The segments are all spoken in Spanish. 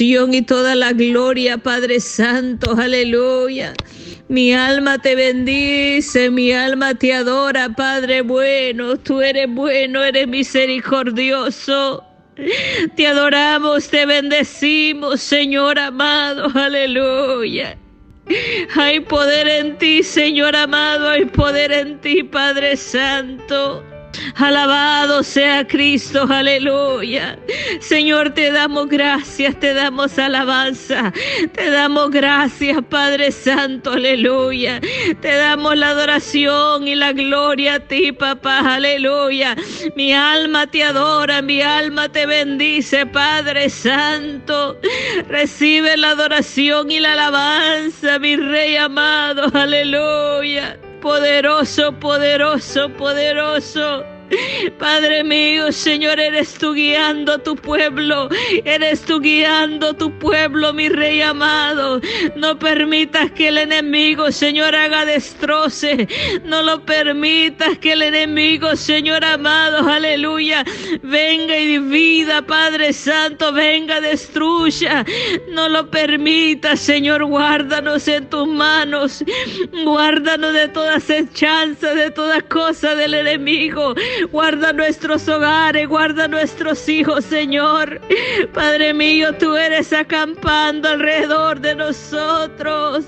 y toda la gloria, Padre Santo, aleluya. Mi alma te bendice, mi alma te adora, Padre bueno, tú eres bueno, eres misericordioso. Te adoramos, te bendecimos, Señor amado, aleluya. Hay poder en ti, Señor amado, hay poder en ti, Padre Santo. Alabado sea Cristo, aleluya. Señor, te damos gracias, te damos alabanza, te damos gracias, Padre Santo, aleluya. Te damos la adoración y la gloria a ti, papá, aleluya. Mi alma te adora, mi alma te bendice, Padre Santo. Recibe la adoración y la alabanza, mi Rey amado, aleluya poderoso, poderoso, poderoso. Padre mío, Señor, eres tú guiando a tu pueblo, eres tú guiando a tu pueblo, mi rey amado. No permitas que el enemigo, Señor, haga destroce. No lo permitas que el enemigo, Señor amado, aleluya, venga y divida, Padre Santo, venga, destruya. No lo permitas, Señor, guárdanos en tus manos. Guárdanos de todas chances, de todas cosas del enemigo. Guarda nuestros hogares, guarda nuestros hijos, Señor. Padre mío, tú eres acampando alrededor de nosotros.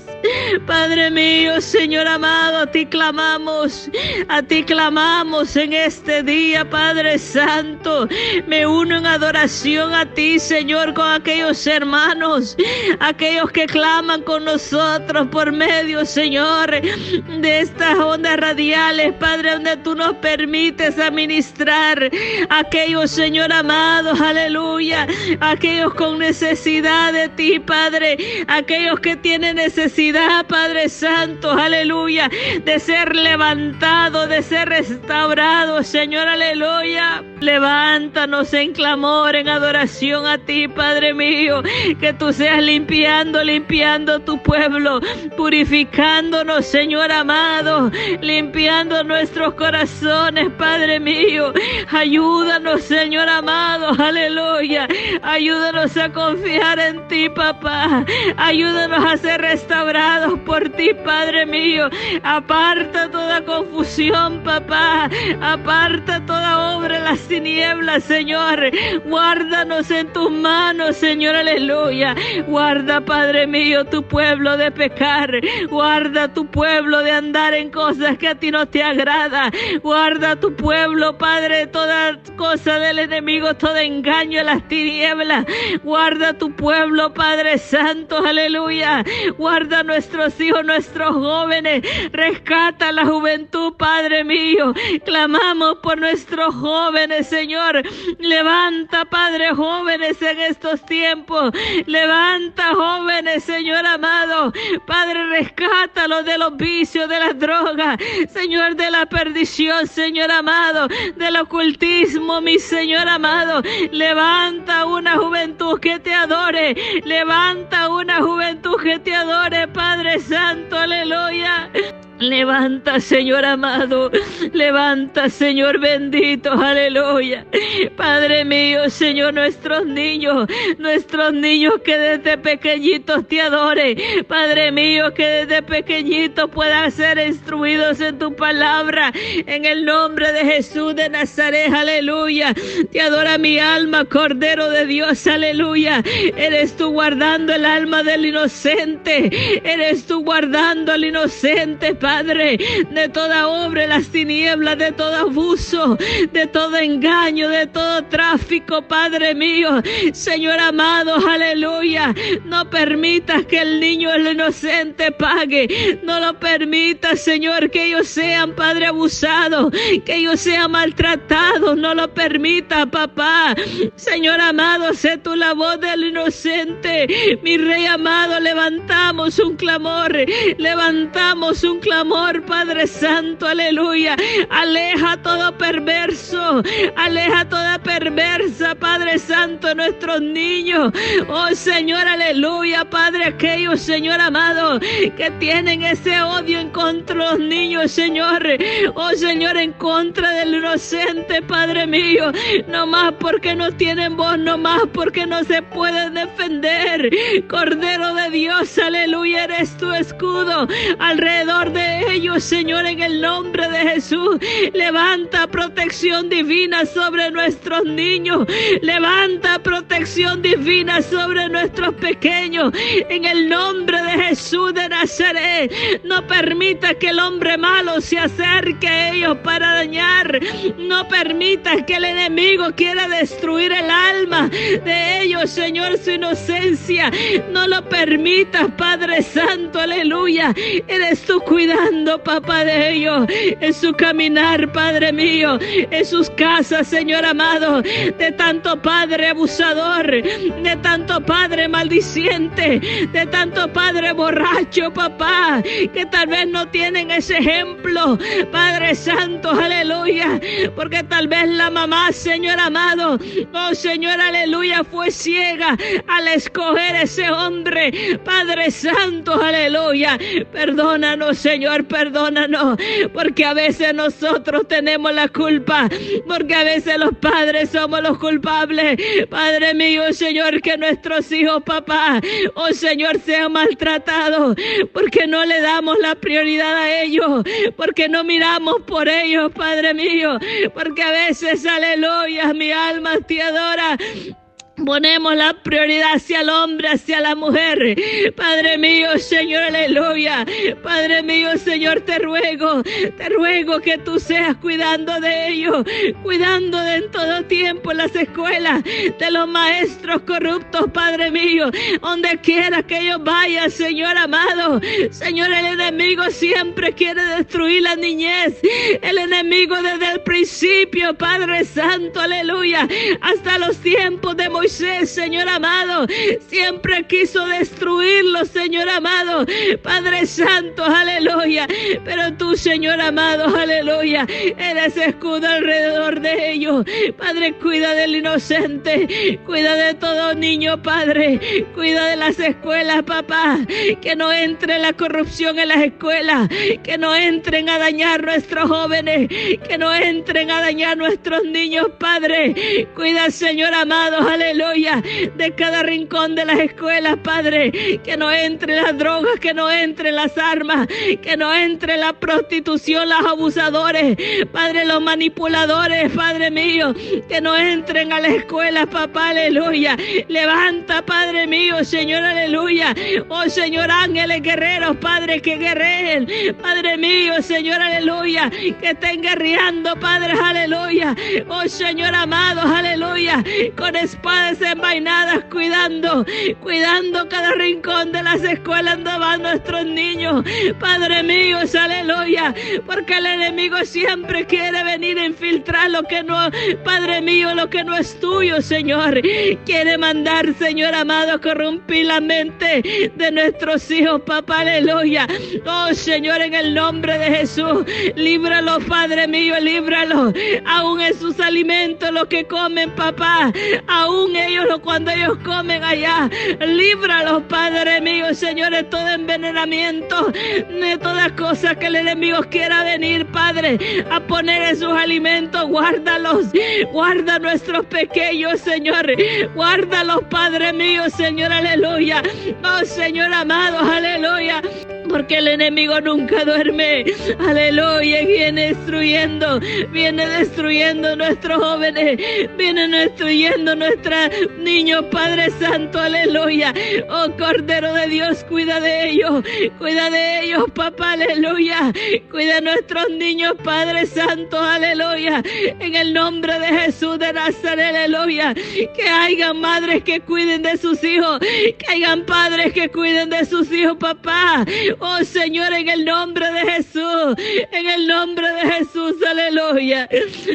Padre mío, Señor amado, a ti clamamos, a ti clamamos en este día, Padre Santo. Me uno en adoración a ti, Señor, con aquellos hermanos, aquellos que claman con nosotros por medio, Señor, de estas ondas radiales, Padre, donde tú nos permites administrar aquellos, Señor amado, aleluya, aquellos con necesidad de ti, Padre, aquellos que tienen necesidad, Padre Santo, aleluya, de ser levantado, de ser restaurado, Señor, aleluya. Levántanos en clamor, en adoración a ti, Padre mío, que tú seas limpiando, limpiando tu pueblo, purificándonos, Señor amado, limpiando nuestros corazones, Padre mío. Ayúdanos, Señor amado, aleluya. Ayúdanos a confiar en ti, papá. Ayúdanos a ser restaurados por ti, Padre mío. Aparta toda confusión, papá. Aparta toda obra las tinieblas, Señor. Guárdanos en tus manos, Señor, aleluya. Guarda, Padre mío, tu pueblo de pecar. Guarda tu pueblo de andar en cosas que a ti no te agrada. Guarda tu pueblo Padre, toda cosa del enemigo, todo engaño en las tinieblas. Guarda tu pueblo, Padre Santo, aleluya. Guarda nuestros hijos, nuestros jóvenes. Rescata la juventud, Padre mío. Clamamos por nuestros jóvenes, Señor. Levanta, Padre, jóvenes en estos tiempos. Levanta, jóvenes, Señor amado. Padre, rescátalos de los vicios, de las drogas. Señor, de la perdición, Señor amado del ocultismo, mi Señor amado. Levanta una juventud que te adore. Levanta una juventud que te adore, Padre Santo. Aleluya. Levanta, Señor amado. Levanta, Señor bendito. Aleluya. Padre mío, Señor, nuestros niños, nuestros niños que desde pequeñitos te adoren. Padre mío, que desde pequeñitos puedan ser instruidos en tu palabra. En el nombre de Jesús de Nazaret. Aleluya. Te adora mi alma, Cordero de Dios. Aleluya. Eres tú guardando el alma del inocente. Eres tú guardando al inocente, Padre. Padre, de toda obra las tinieblas, de todo abuso, de todo engaño, de todo tráfico, Padre mío. Señor amado, aleluya. No permitas que el niño, el inocente, pague. No lo permitas, Señor, que ellos sean, Padre, abusados, que ellos sean maltratados. No lo permita, papá. Señor amado, sé tú la voz del inocente. Mi Rey amado, levantamos un clamor. Levantamos un clamor amor, Padre Santo, aleluya. Aleja todo perverso, aleja toda perversa, Padre Santo, nuestros niños. Oh Señor, aleluya, Padre, aquellos, Señor amado, que tienen ese odio en contra de los niños, Señor. Oh Señor, en contra del inocente, Padre mío. No más porque no tienen voz, no más porque no se pueden defender. Cordero de Dios, aleluya, eres tu escudo alrededor de ellos, Señor, en el nombre de Jesús. Levanta protección divina sobre nuestros niños. Levanta protección divina sobre nuestros pequeños. En el nombre de Jesús de Nazaret, no permita que el hombre malo se acerque a ellos para dañar. No permita que el enemigo quiera destruir el alma de ellos, Señor, su inocencia. No lo permitas, Padre Santo, aleluya. Eres tú cuidando, papá, de ellos, en su caminar, Padre mío, en sus casas, Señor amado, de tanto Padre abusador, de tanto Padre maldiciente, de tanto Padre borracho, papá, que tal vez no tienen ese ejemplo, Padre Santo, aleluya, porque tal vez la mamá, Señor amado, oh Señor, aleluya, fue ciega al escoger ese hombre, Padre Santo, aleluya, perdónanos, Señor, perdónanos, porque a veces nosotros tenemos la culpa, porque a veces los padres somos los culpables, Padre mío, Señor, que nuestros hijos, papá, oh Señor, sean maltratados, porque no le damos la prioridad a ellos, porque no miramos por ellos, Padre mío, porque a veces, aleluya, mi alma te adora. Ponemos la prioridad hacia el hombre, hacia la mujer. Padre mío, Señor, aleluya. Padre mío, Señor, te ruego, te ruego que tú seas cuidando de ellos, cuidando de en todo tiempo las escuelas, de los maestros corruptos, Padre mío, donde quiera que ellos vayan, Señor amado. Señor, el enemigo siempre quiere destruir la niñez. El enemigo desde el principio, Padre Santo, aleluya, hasta los tiempos de Moisés Señor amado, siempre quiso destruirlo, Señor amado. Padre Santo, aleluya. Pero tú, Señor amado, aleluya, eres escudo alrededor de ellos. Padre, cuida del inocente, cuida de todo niño, Padre. Cuida de las escuelas, papá. Que no entre la corrupción en las escuelas. Que no entren a dañar nuestros jóvenes. Que no entren a dañar nuestros niños, Padre. Cuida, Señor amado, aleluya de cada rincón de las escuelas, Padre, que no entre las drogas, que no entre las armas, que no entre la prostitución, los abusadores, Padre, los manipuladores, Padre mío, que no entren a las escuelas, papá, aleluya. Levanta, Padre mío, Señor, aleluya. Oh, Señor, ángeles guerreros, Padre, que guerreen, Padre mío, Señor, aleluya, que estén guerreando, Padre, aleluya. Oh, Señor amado, aleluya, con espada desenvainadas, cuidando, cuidando cada rincón de las escuelas donde van nuestros niños. Padre mío, aleluya, porque el enemigo siempre quiere venir a infiltrar lo que no, Padre mío, lo que no es tuyo, Señor. Quiere mandar, Señor amado, corrompir la mente de nuestros hijos, papá, aleluya. Oh, Señor, en el nombre de Jesús, líbralo, Padre mío, líbralo. Aún en sus alimentos, lo que comen, papá, aún ellos cuando ellos comen allá. Líbralos, Padre mío, Señor, de todo envenenamiento, de todas cosas que el enemigo quiera venir, Padre, a poner en sus alimentos. Guárdalos, guarda nuestros pequeños, Señor. Guárdalos, Padre mío, Señor, aleluya. Oh, Señor amado, aleluya porque el enemigo nunca duerme. Aleluya, viene destruyendo, viene destruyendo nuestros jóvenes, viene destruyendo nuestros niños, Padre Santo, aleluya. Oh Cordero de Dios, cuida de ellos, cuida de ellos, papá, aleluya. Cuida de nuestros niños, Padre Santo, aleluya. En el nombre de Jesús de Nazaret, aleluya. Que hayan madres que cuiden de sus hijos, que hayan padres que cuiden de sus hijos, papá. Oh Señor, en el nombre de Jesús, en el nombre de Jesús, aleluya,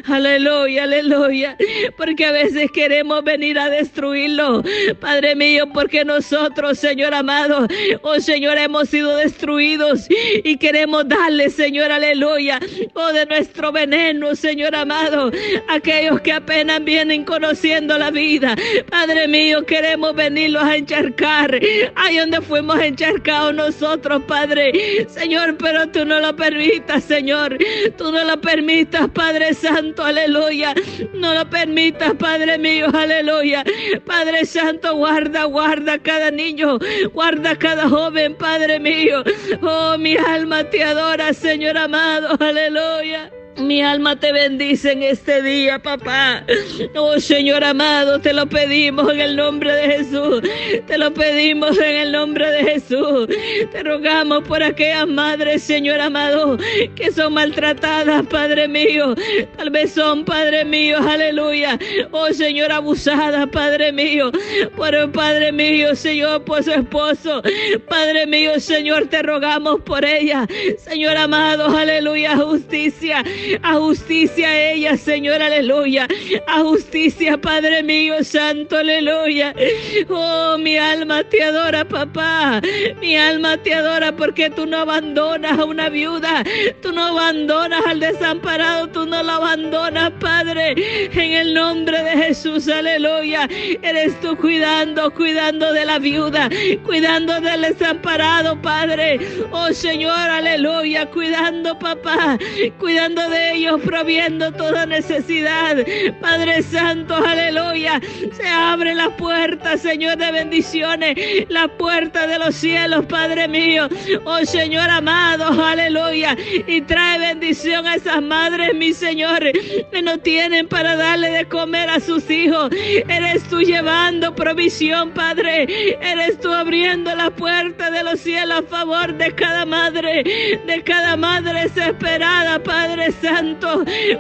aleluya, aleluya. Porque a veces queremos venir a destruirlo, Padre mío, porque nosotros, Señor amado, oh Señor, hemos sido destruidos y queremos darle, Señor, aleluya, oh de nuestro veneno, Señor amado, aquellos que apenas vienen conociendo la vida. Padre mío, queremos venirlos a encharcar, ahí donde fuimos encharcados nosotros, Padre Padre. Señor, pero tú no lo permitas, Señor. Tú no lo permitas, Padre Santo, aleluya. No lo permitas, Padre mío, aleluya. Padre Santo, guarda, guarda cada niño, guarda cada joven, Padre mío. Oh, mi alma te adora, Señor amado, aleluya. Mi alma te bendice en este día, papá. Oh Señor amado, te lo pedimos en el nombre de Jesús. Te lo pedimos en el nombre de Jesús. Te rogamos por aquellas madres, Señor amado, que son maltratadas, Padre mío. Tal vez son, Padre mío, aleluya. Oh Señor, abusada, Padre mío. Por Padre mío, Señor, por su esposo. Padre mío, Señor, te rogamos por ella. Señor amado, aleluya, justicia a justicia a ella, Señor, aleluya. A justicia, Padre mío, Santo, aleluya. Oh, mi alma te adora, papá. Mi alma te adora porque tú no abandonas a una viuda. Tú no abandonas al desamparado. Tú no lo abandonas, Padre. En el nombre de Jesús, aleluya. Eres tú cuidando, cuidando de la viuda, cuidando del desamparado, Padre. Oh, Señor, aleluya. Cuidando, papá. Cuidando de ellos, proviendo toda necesidad. Padre Santo, aleluya. Se abre la puerta, Señor, de bendiciones. La puerta de los cielos, Padre mío. Oh Señor amado, aleluya. Y trae bendición a esas madres, mi Señor, que no tienen para darle de comer a sus hijos. Eres tú llevando provisión, Padre. Eres tú abriendo la puerta de los cielos a favor de cada madre, de cada madre desesperada, Padre Santo.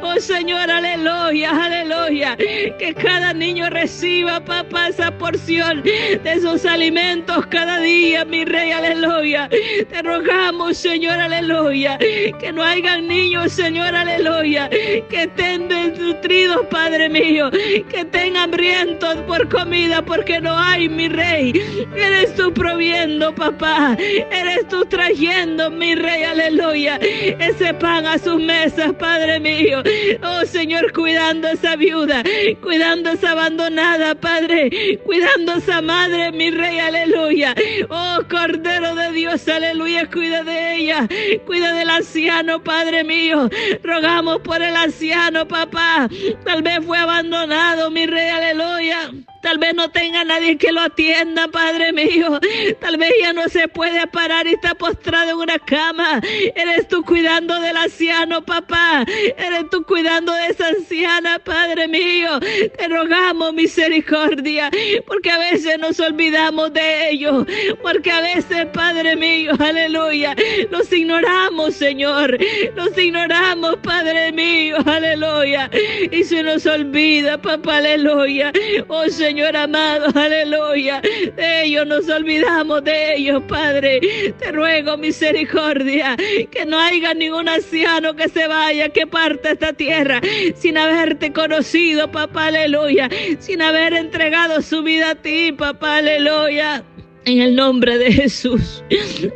Oh Señor, aleluya, aleluya. Que cada niño reciba, papá, esa porción de sus alimentos cada día, mi rey, aleluya. Te rogamos, Señor, aleluya. Que no hayan niños, Señor, aleluya. Que estén desnutridos, Padre mío. Que estén hambrientos por comida, porque no hay, mi rey. Eres tú proviendo, papá. Eres tú trayendo, mi rey, aleluya. Ese pan a sus mesas, Padre mío. Oh Señor, cuidando a esa viuda, cuidando a esa abandonada, Padre, cuidando a esa madre, mi rey, aleluya. Oh Cordero de Dios, aleluya, cuida de ella, cuida del anciano, Padre mío. Rogamos por el anciano, papá. Tal vez fue abandonado, mi rey, aleluya. Tal vez no tenga nadie que lo atienda, Padre mío. Tal vez ya no se puede parar y está postrado en una cama. Eres tú cuidando del anciano, papá. Eres tú cuidando de esa anciana, Padre mío. Te rogamos misericordia, porque a veces nos olvidamos de ellos. Porque a veces, Padre mío, aleluya, los ignoramos, Señor. Los ignoramos, Padre mío, aleluya. Y se nos olvida, papá, aleluya. Oh, Señor. Señor amado, aleluya. De ellos nos olvidamos de ellos, Padre. Te ruego misericordia, que no haya ningún anciano que se vaya, que parte esta tierra sin haberte conocido, papá, aleluya. Sin haber entregado su vida a ti, papá, aleluya. En el nombre de Jesús,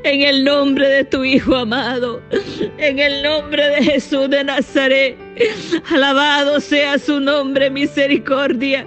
en el nombre de tu Hijo amado, en el nombre de Jesús de Nazaret. Alabado sea su nombre, misericordia.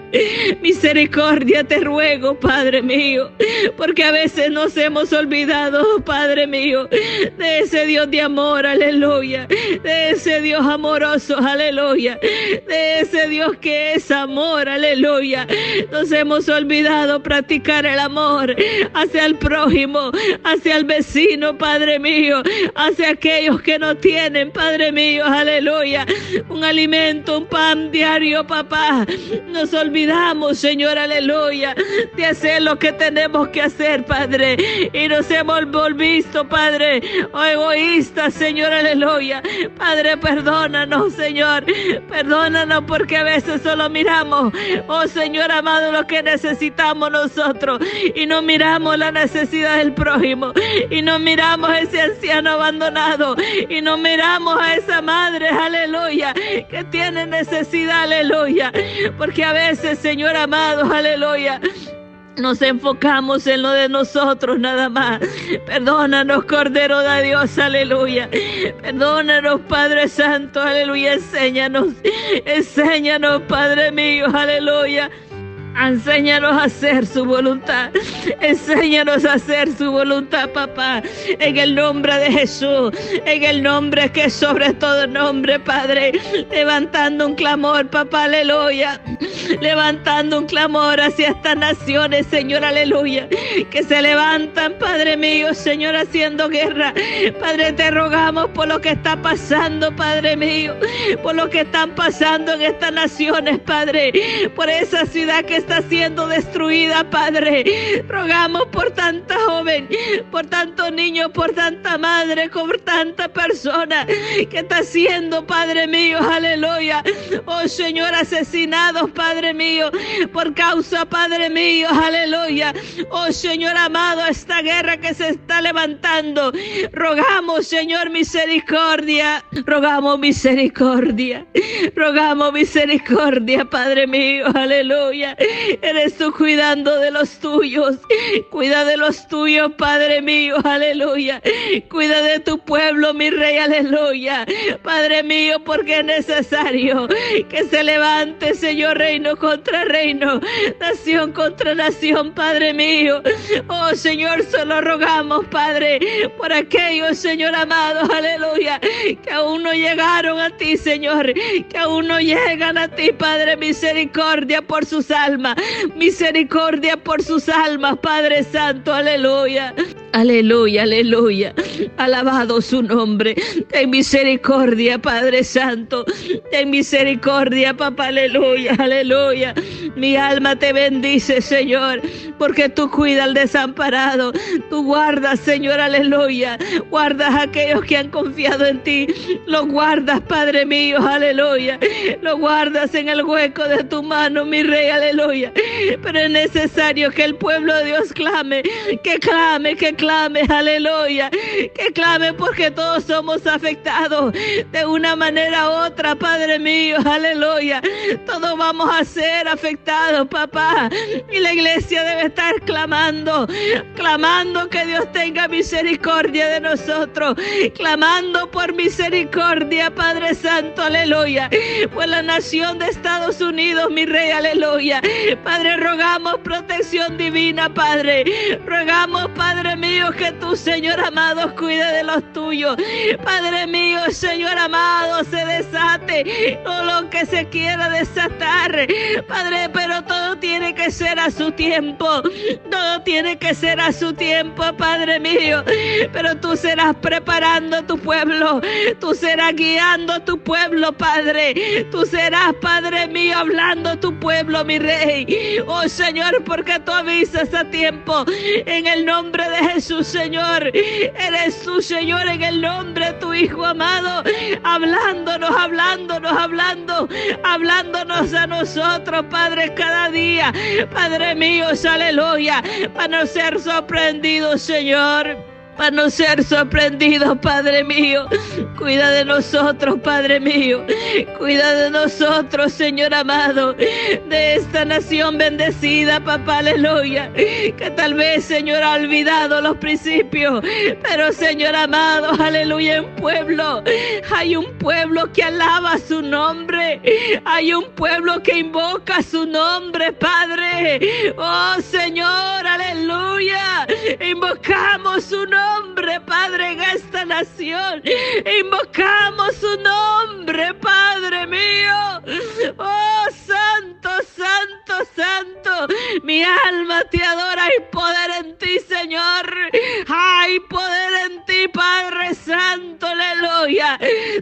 Misericordia te ruego, Padre mío, porque a veces nos hemos olvidado, Padre mío, de ese Dios de amor, aleluya, de ese Dios amoroso, aleluya, de ese Dios que es amor, aleluya. Nos hemos olvidado practicar el amor hacia el prójimo, hacia el vecino, Padre mío, hacia aquellos que no tienen, Padre mío, aleluya un alimento, un pan diario, papá. Nos olvidamos, Señor, aleluya, de hacer lo que tenemos que hacer, Padre. Y nos hemos volvido, Padre, oh, egoístas, Señor, aleluya. Padre, perdónanos, Señor. Perdónanos porque a veces solo miramos, oh Señor amado, lo que necesitamos nosotros. Y no miramos la necesidad del prójimo. Y no miramos a ese anciano abandonado. Y no miramos a esa madre, aleluya que tiene necesidad, aleluya. Porque a veces, Señor amado, aleluya. Nos enfocamos en lo de nosotros nada más. Perdónanos, Cordero de Dios, aleluya. Perdónanos, Padre Santo, aleluya. Enséñanos, enséñanos, Padre mío, aleluya Enséñanos a hacer su voluntad. Enséñanos a hacer su voluntad, papá. En el nombre de Jesús. En el nombre que es sobre todo nombre, Padre. Levantando un clamor, papá, aleluya. Levantando un clamor hacia estas naciones, Señor, aleluya. Que se levantan, Padre mío, Señor, haciendo guerra. Padre, te rogamos por lo que está pasando, Padre mío. Por lo que están pasando en estas naciones, Padre. Por esa ciudad que está siendo destruida, Padre. Rogamos por tanta joven, por tanto niño, por tanta madre, por tanta persona que está siendo, Padre mío, aleluya. Oh Señor, asesinados, Padre mío, por causa, Padre mío, aleluya. Oh Señor amado, esta guerra que se está levantando. Rogamos, Señor, misericordia. Rogamos misericordia. Rogamos misericordia, Padre mío, aleluya. Eres tú cuidando de los tuyos. Cuida de los tuyos, Padre mío. Aleluya. Cuida de tu pueblo, mi rey. Aleluya. Padre mío, porque es necesario que se levante, Señor, reino contra reino, nación contra nación, Padre mío. Oh, Señor, solo rogamos, Padre, por aquellos, Señor amado, aleluya, que aún no llegaron a ti, Señor, que aún no llegan a ti, Padre, misericordia por sus almas, misericordia por sus almas, Padre Santo, aleluya. Aleluya, aleluya. Alabado su nombre. Ten misericordia, Padre Santo. Ten misericordia, papá. Aleluya, aleluya. Mi alma te bendice, Señor, porque tú cuidas al desamparado. Tú guardas, Señor, aleluya. Guardas a aquellos que han confiado en ti. Los guardas, Padre mío, aleluya. Los guardas en el hueco de tu mano, mi rey, aleluya. Pero es necesario que el pueblo de Dios clame, que clame, que clame, aleluya. Que clame porque todos somos afectados de una manera u otra, Padre mío, aleluya. Todos vamos a ser afectados, papá. Y la iglesia debe estar clamando, clamando que Dios tenga misericordia de nosotros, clamando por misericordia, Padre Santo, aleluya. Por la nación de Estados Unidos, mi rey, aleluya. Padre, rogamos protección divina, Padre. Rogamos, Padre mío, que tú, Señor amado, cuide de los tuyos. Padre mío, Señor amado, se desate todo lo que se quiera desatar. Padre, pero todo tiene que ser a su tiempo. Todo tiene que ser a su tiempo, Padre mío. Pero tú serás preparando a tu pueblo. Tú serás guiando a tu pueblo, Padre. Tú serás, Padre mío, hablando a tu pueblo, mi rey. Oh Señor, porque tú avisas a tiempo. En el nombre de Jesús, Señor. Eres tú, Señor, en el nombre de tu Hijo amado. Hablándonos, hablándonos, hablando. Hablándonos a nosotros, Padre, cada día. Padre mío, aleluya. Para no ser sorprendidos, Señor para no ser sorprendidos, Padre mío. Cuida de nosotros, Padre mío. Cuida de nosotros, Señor amado, de esta nación bendecida, papá, aleluya. Que tal vez, Señor, ha olvidado los principios, pero, Señor amado, aleluya, en pueblo. Hay un pueblo que alaba su nombre. Hay un pueblo que invoca su nombre, Padre. Oh, Señor, aleluya. Invocamos su nombre Padre, en esta nación. Invocamos su nombre, Padre mío. Oh, santo, santo, santo. Mi alma te adora. Hay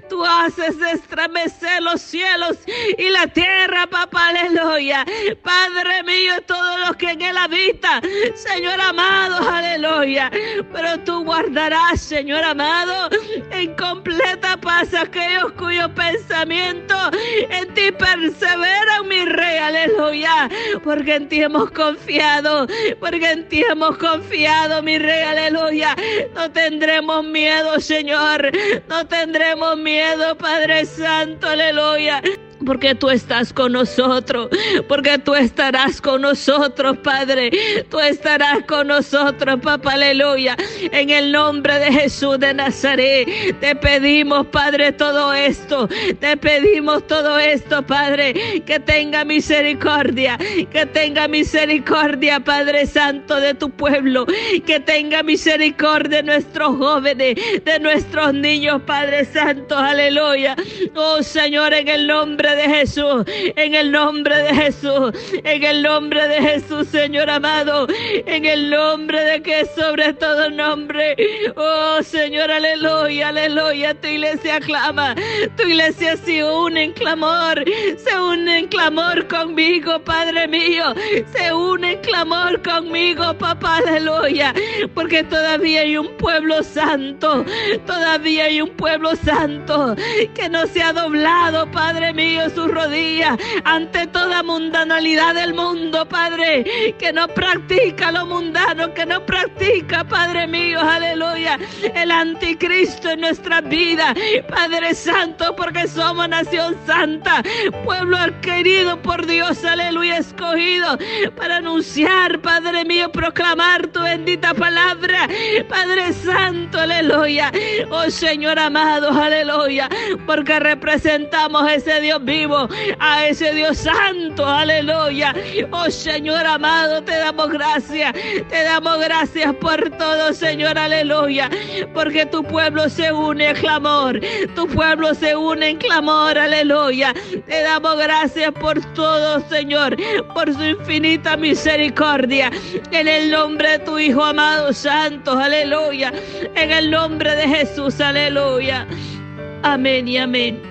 Tú haces estremecer los cielos y la tierra, papá. Aleluya. Padre mío, todos los que en él habitan. Señor amado, aleluya. Pero tú guardarás, Señor amado, en completa paz aquellos cuyos pensamientos en ti perseveran, mi rey, aleluya, porque en ti hemos confiado, porque en ti hemos confiado, mi rey, aleluya. No tendremos miedo, Señor, no tendremos miedo, Padre Santo, aleluya. Porque tú estás con nosotros, porque tú estarás con nosotros, Padre. Tú estarás con nosotros, papá, aleluya. En el nombre de Jesús de Nazaret, te pedimos, Padre, todo esto. Te pedimos todo esto, Padre, que tenga misericordia, que tenga misericordia, Padre Santo, de tu pueblo, que tenga misericordia de nuestros jóvenes, de nuestros niños, Padre Santo, aleluya. Oh Señor, en el nombre de Jesús, en el nombre de Jesús, en el nombre de Jesús, Señor amado, en el nombre de que sobre todo nombre. Oh Señor, aleluya, aleluya. Tu iglesia clama, tu iglesia se une en clamor, se une en clamor conmigo, Padre mío, se une en clamor conmigo, papá, aleluya, porque todavía hay un pueblo santo, todavía hay un pueblo santo que no se ha doblado, Padre mío sus rodillas ante toda mundanalidad del mundo, Padre, que no practica lo mundano, que no practica, Padre mío, aleluya, el anticristo en nuestra vida, Padre Santo, porque somos nación santa, pueblo querido por Dios, aleluya, escogido para anunciar, Padre mío, proclamar tu bendita palabra, Padre Santo, aleluya, oh Señor amado, aleluya, porque representamos ese Dios vivo, a ese Dios santo, aleluya. Oh Señor amado, te damos gracias, te damos gracias por todo, Señor, aleluya, porque tu pueblo se une en clamor, tu pueblo se une en clamor, aleluya. Te damos gracias por todo, Señor, por su infinita misericordia, en el nombre de tu Hijo amado, santo, aleluya, en el nombre de Jesús, aleluya. Amén y amén.